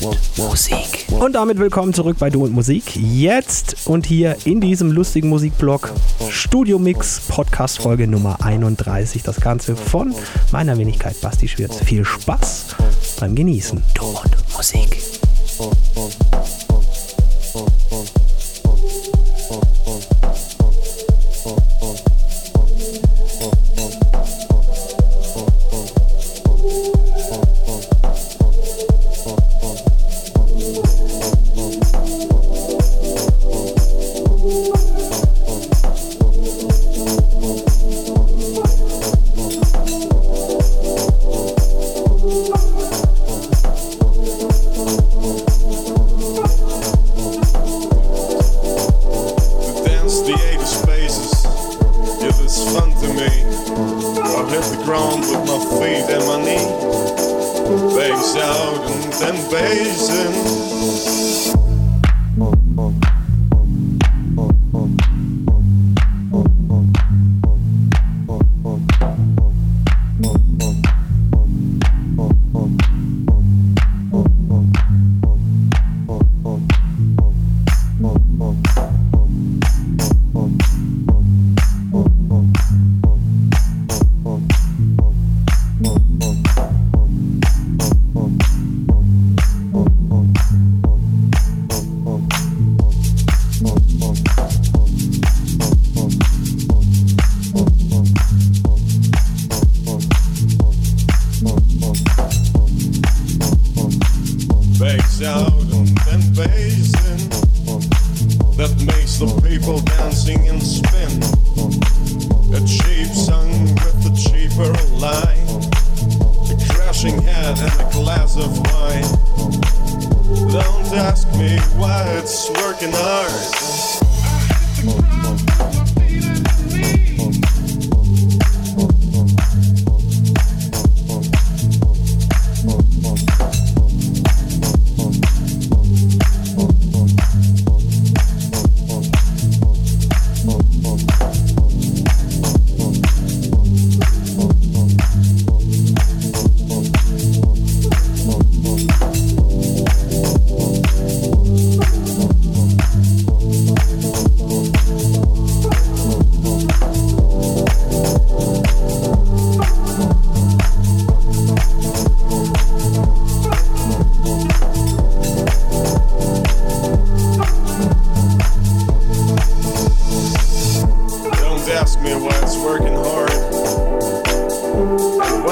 und Musik. Und damit willkommen zurück bei Du und Musik. Jetzt und hier in diesem lustigen Musikblog Studio Mix Podcast Folge Nummer 31. Das Ganze von meiner Wenigkeit Basti Schwirz. Viel Spaß beim Genießen. Du und Musik.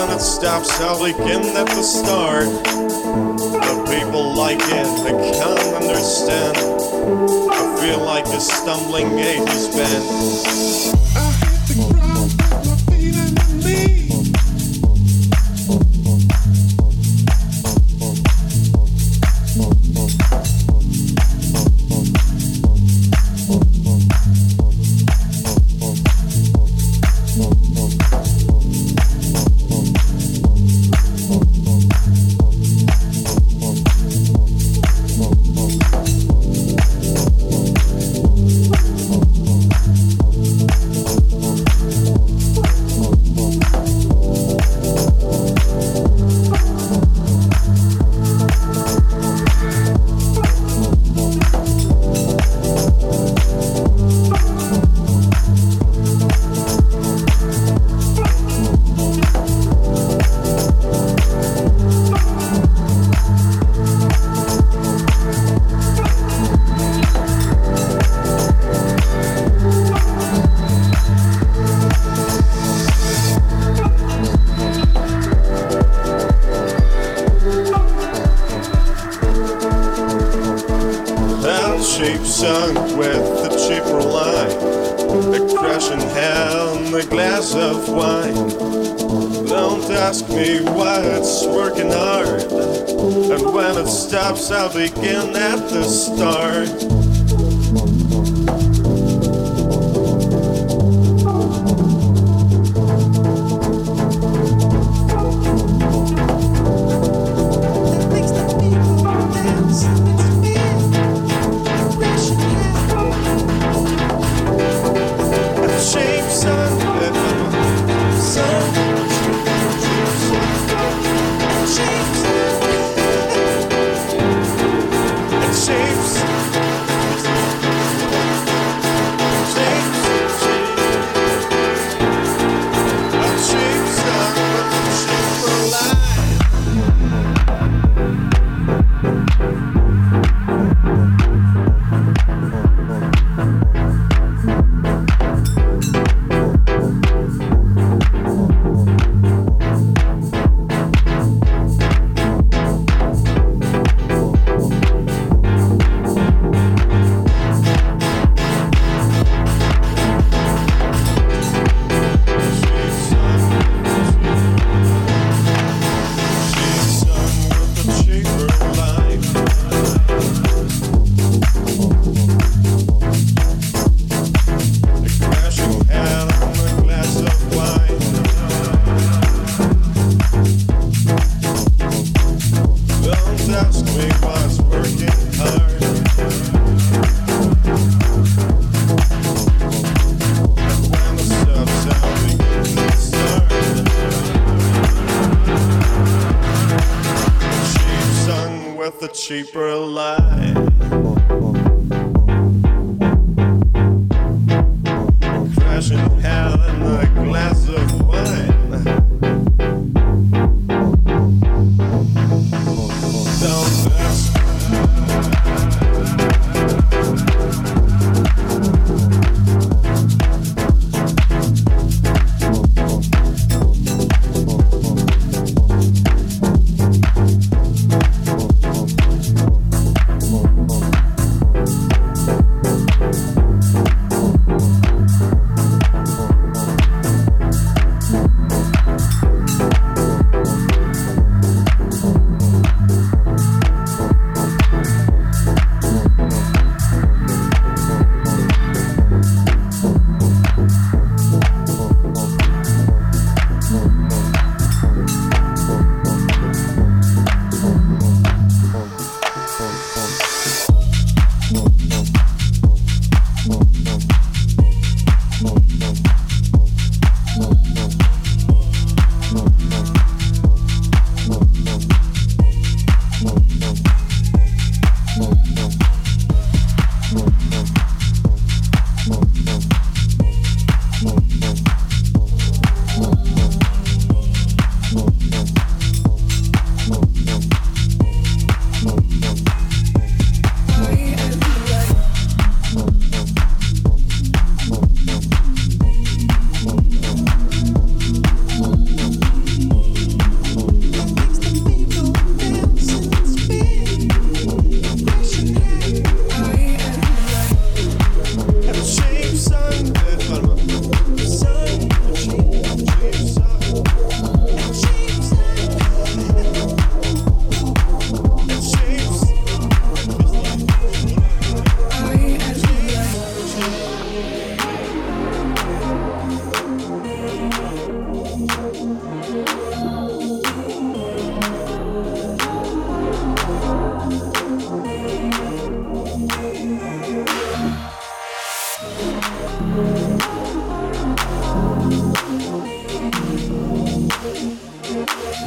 when it stops, I'll begin at the start. The people like it, I can't understand. I feel like a stumbling 80s band.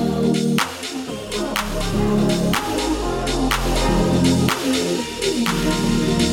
Thank you.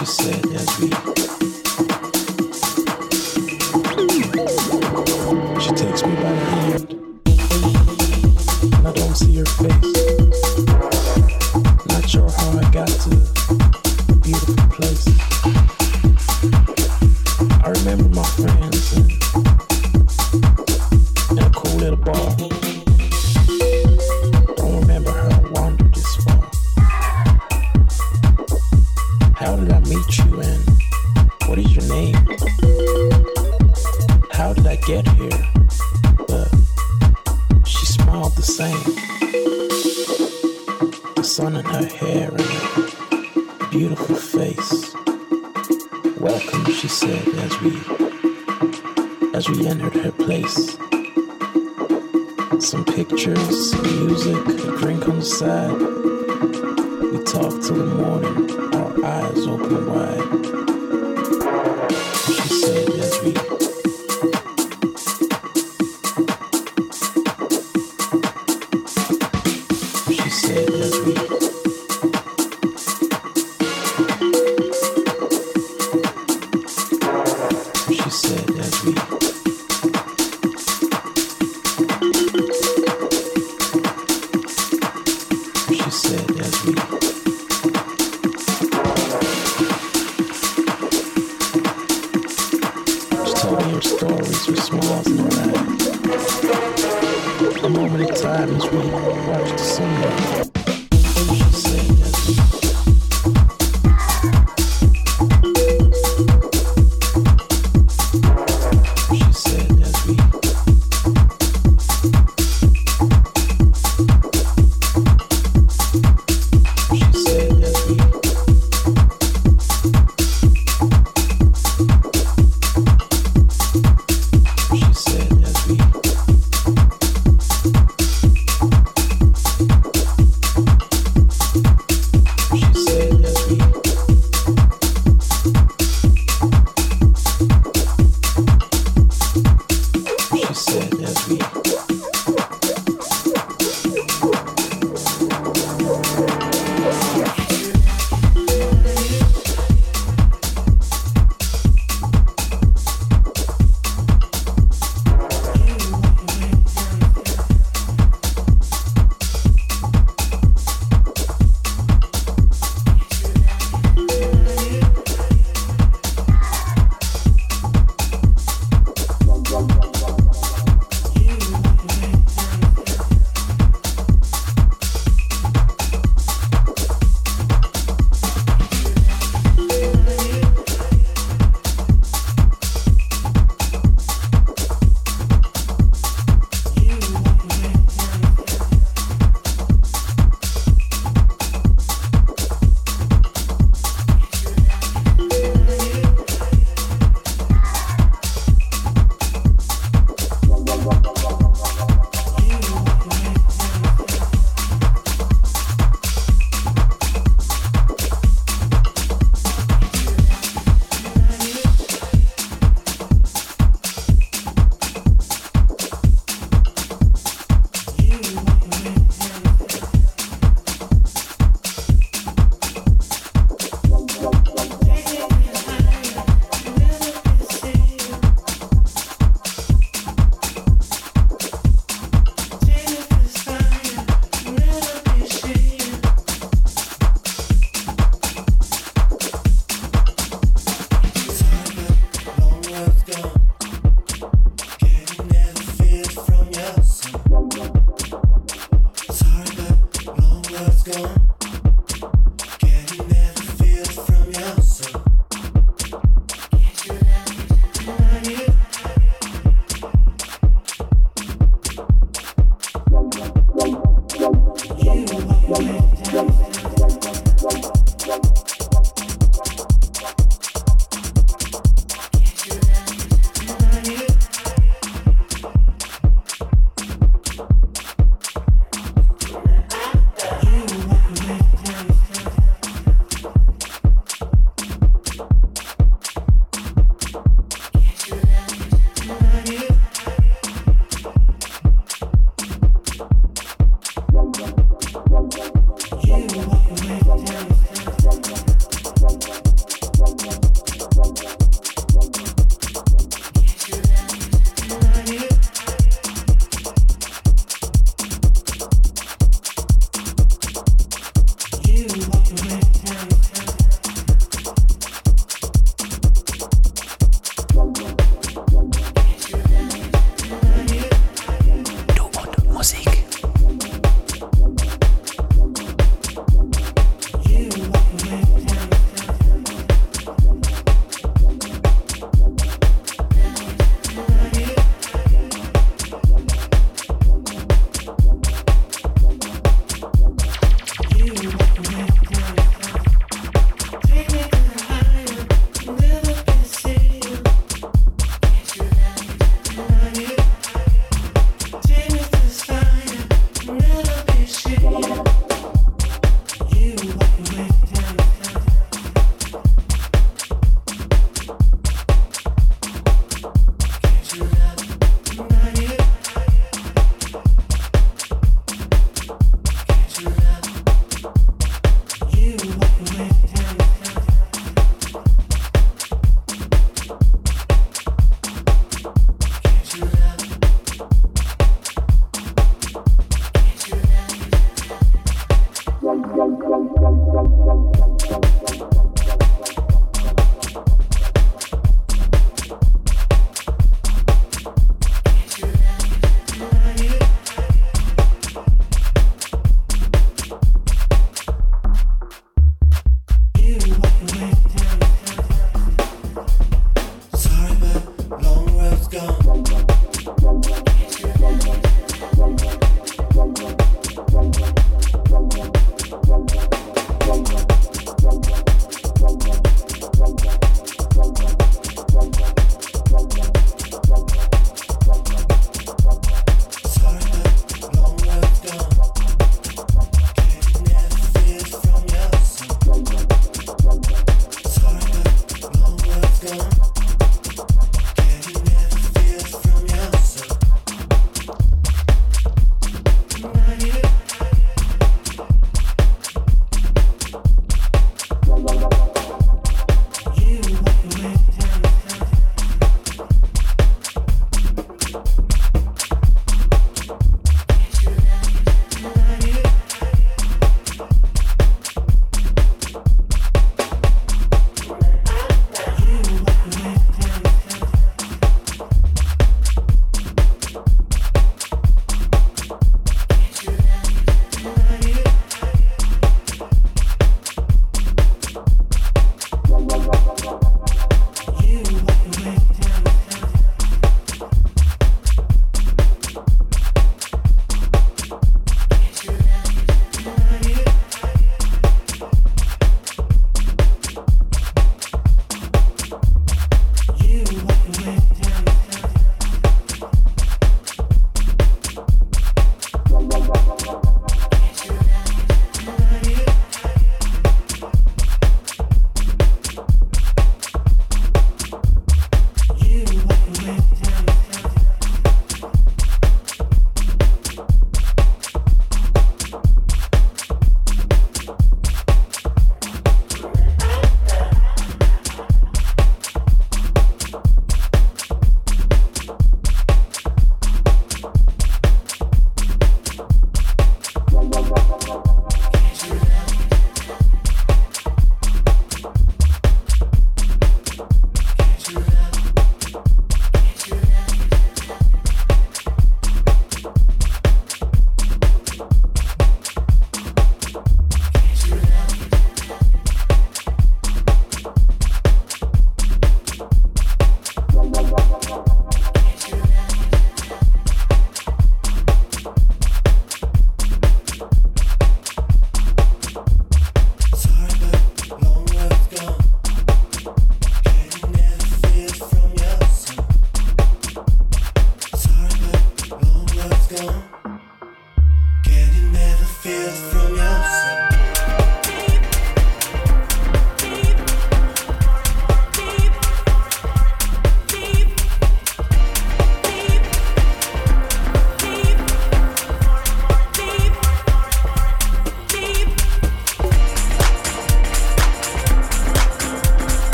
She said as we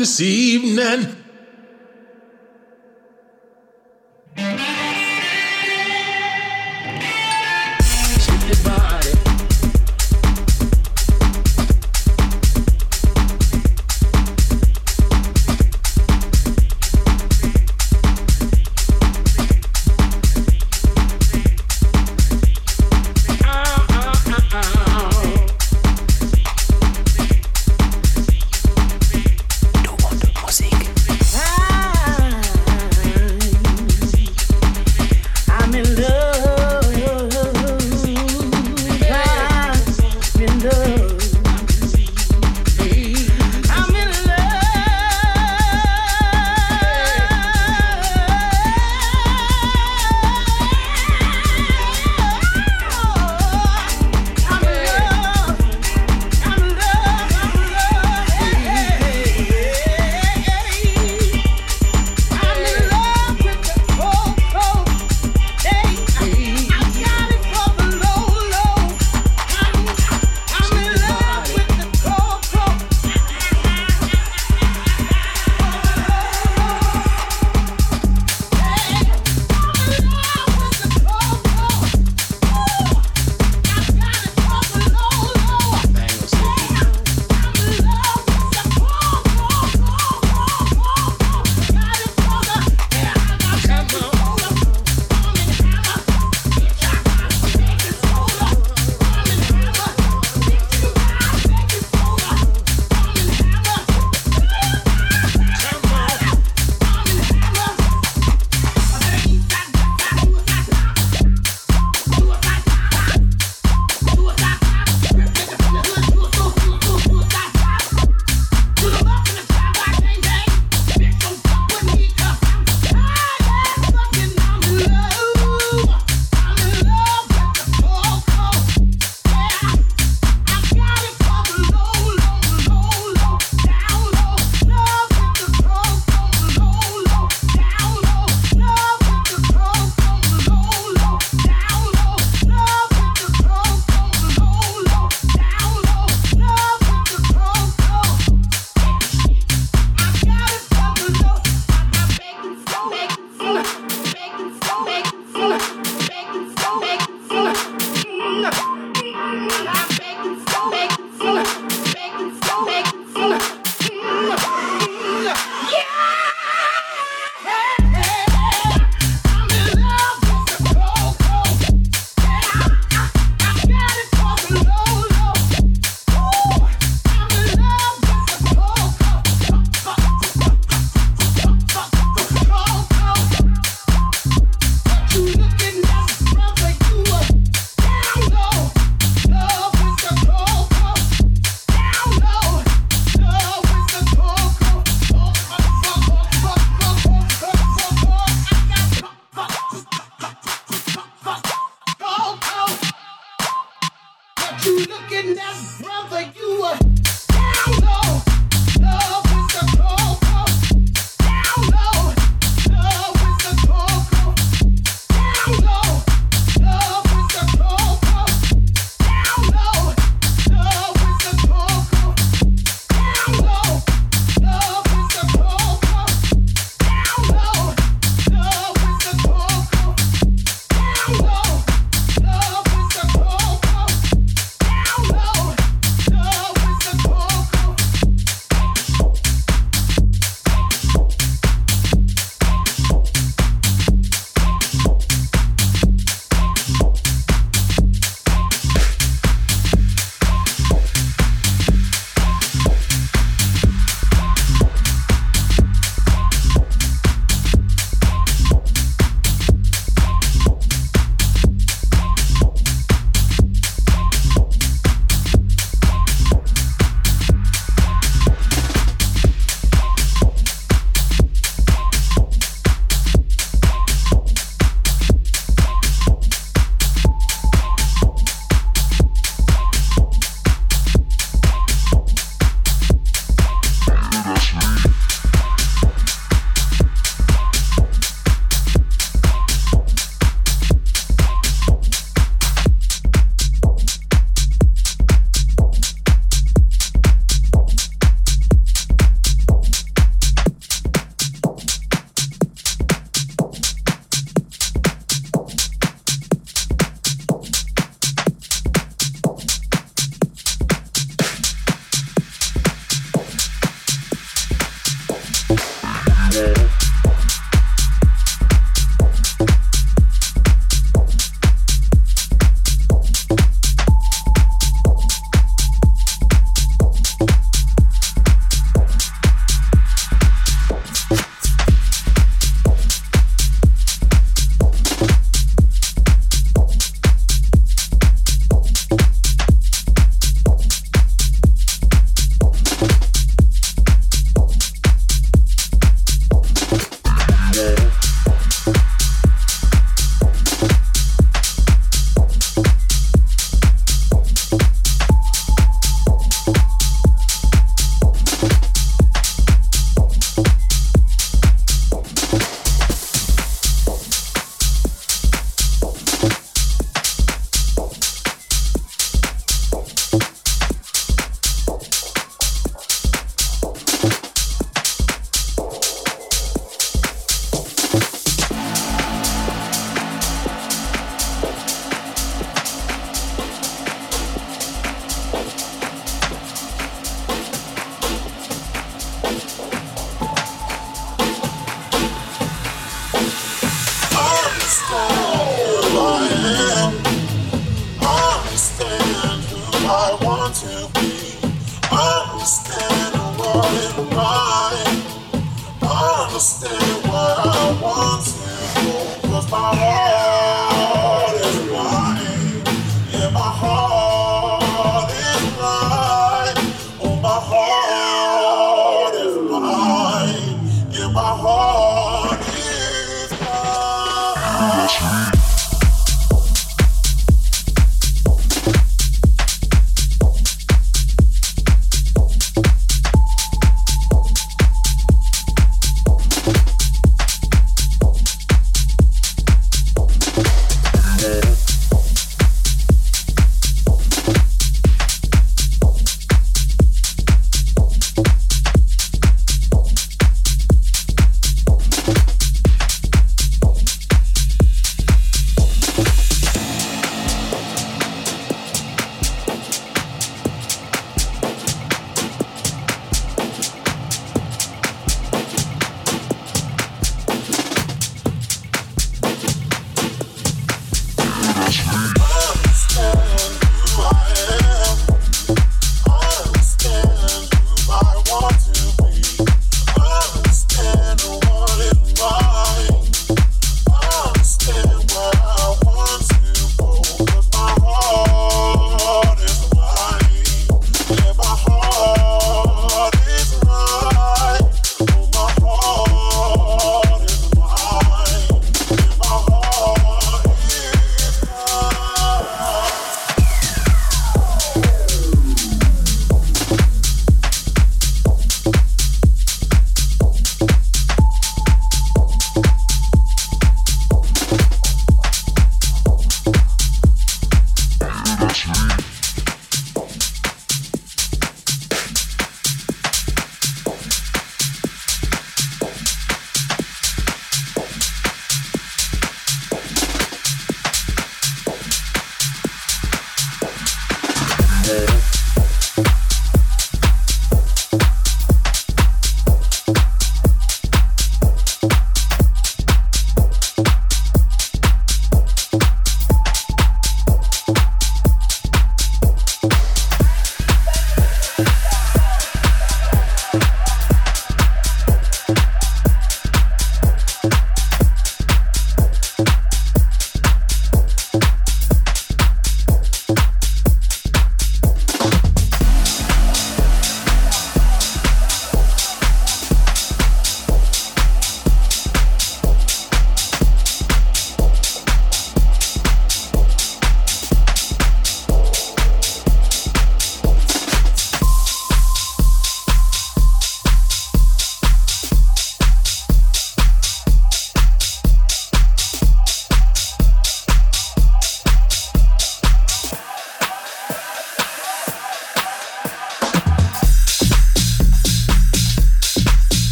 this evening.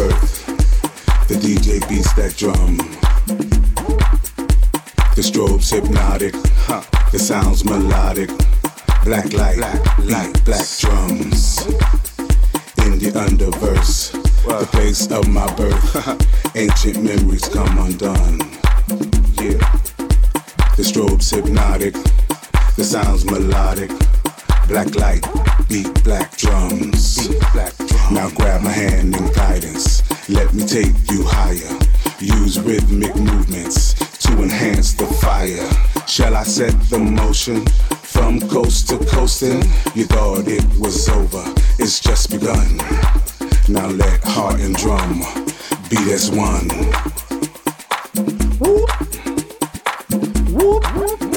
Birth, the DJ beats that drum. The strobe's hypnotic, huh. the sounds melodic. Black light, black light, black drums. In the underverse, the place of my birth, ancient memories come undone. Yeah, the strobe's hypnotic, the sounds melodic. Black light, beat black drums. Beat black drums. Now grab my hand in guidance. Let me take you higher. Use rhythmic movements to enhance the fire. Shall I set the motion from coast to coasting? You thought it was over, it's just begun. Now let heart and drum beat as one. My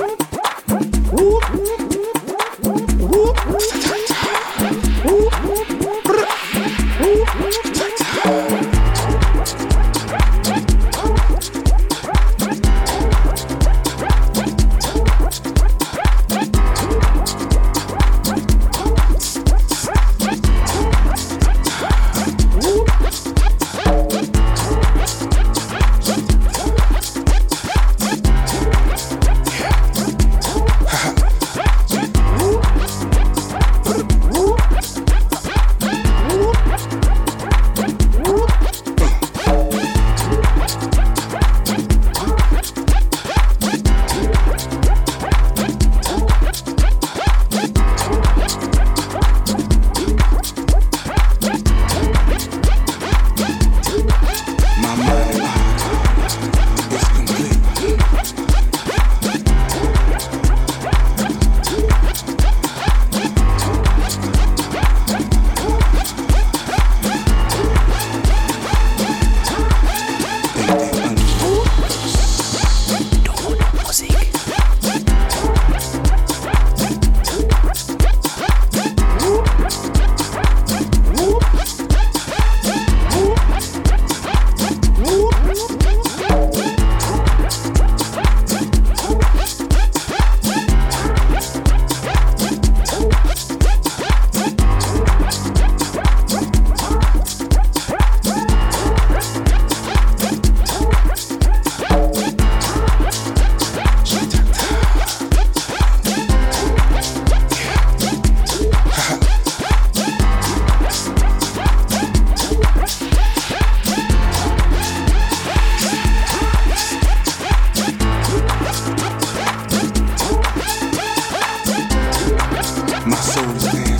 My soul is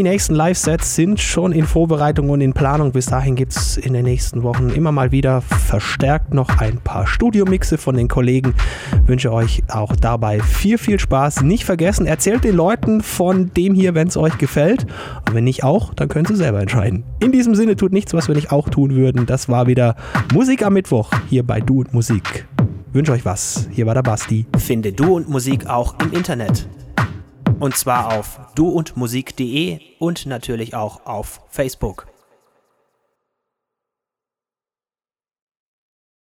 Die nächsten Live-Sets sind schon in Vorbereitung und in Planung. Bis dahin gibt es in den nächsten Wochen immer mal wieder verstärkt noch ein paar Studiomixe von den Kollegen. Wünsche euch auch dabei viel, viel Spaß. Nicht vergessen, erzählt den Leuten von dem hier, wenn es euch gefällt. Und wenn nicht auch, dann könnt ihr selber entscheiden. In diesem Sinne tut nichts, was wir nicht auch tun würden. Das war wieder Musik am Mittwoch hier bei Du und Musik. Wünsche euch was. Hier war der Basti. Finde Du und Musik auch im Internet. Und zwar auf duundmusik.de und natürlich auch auf Facebook.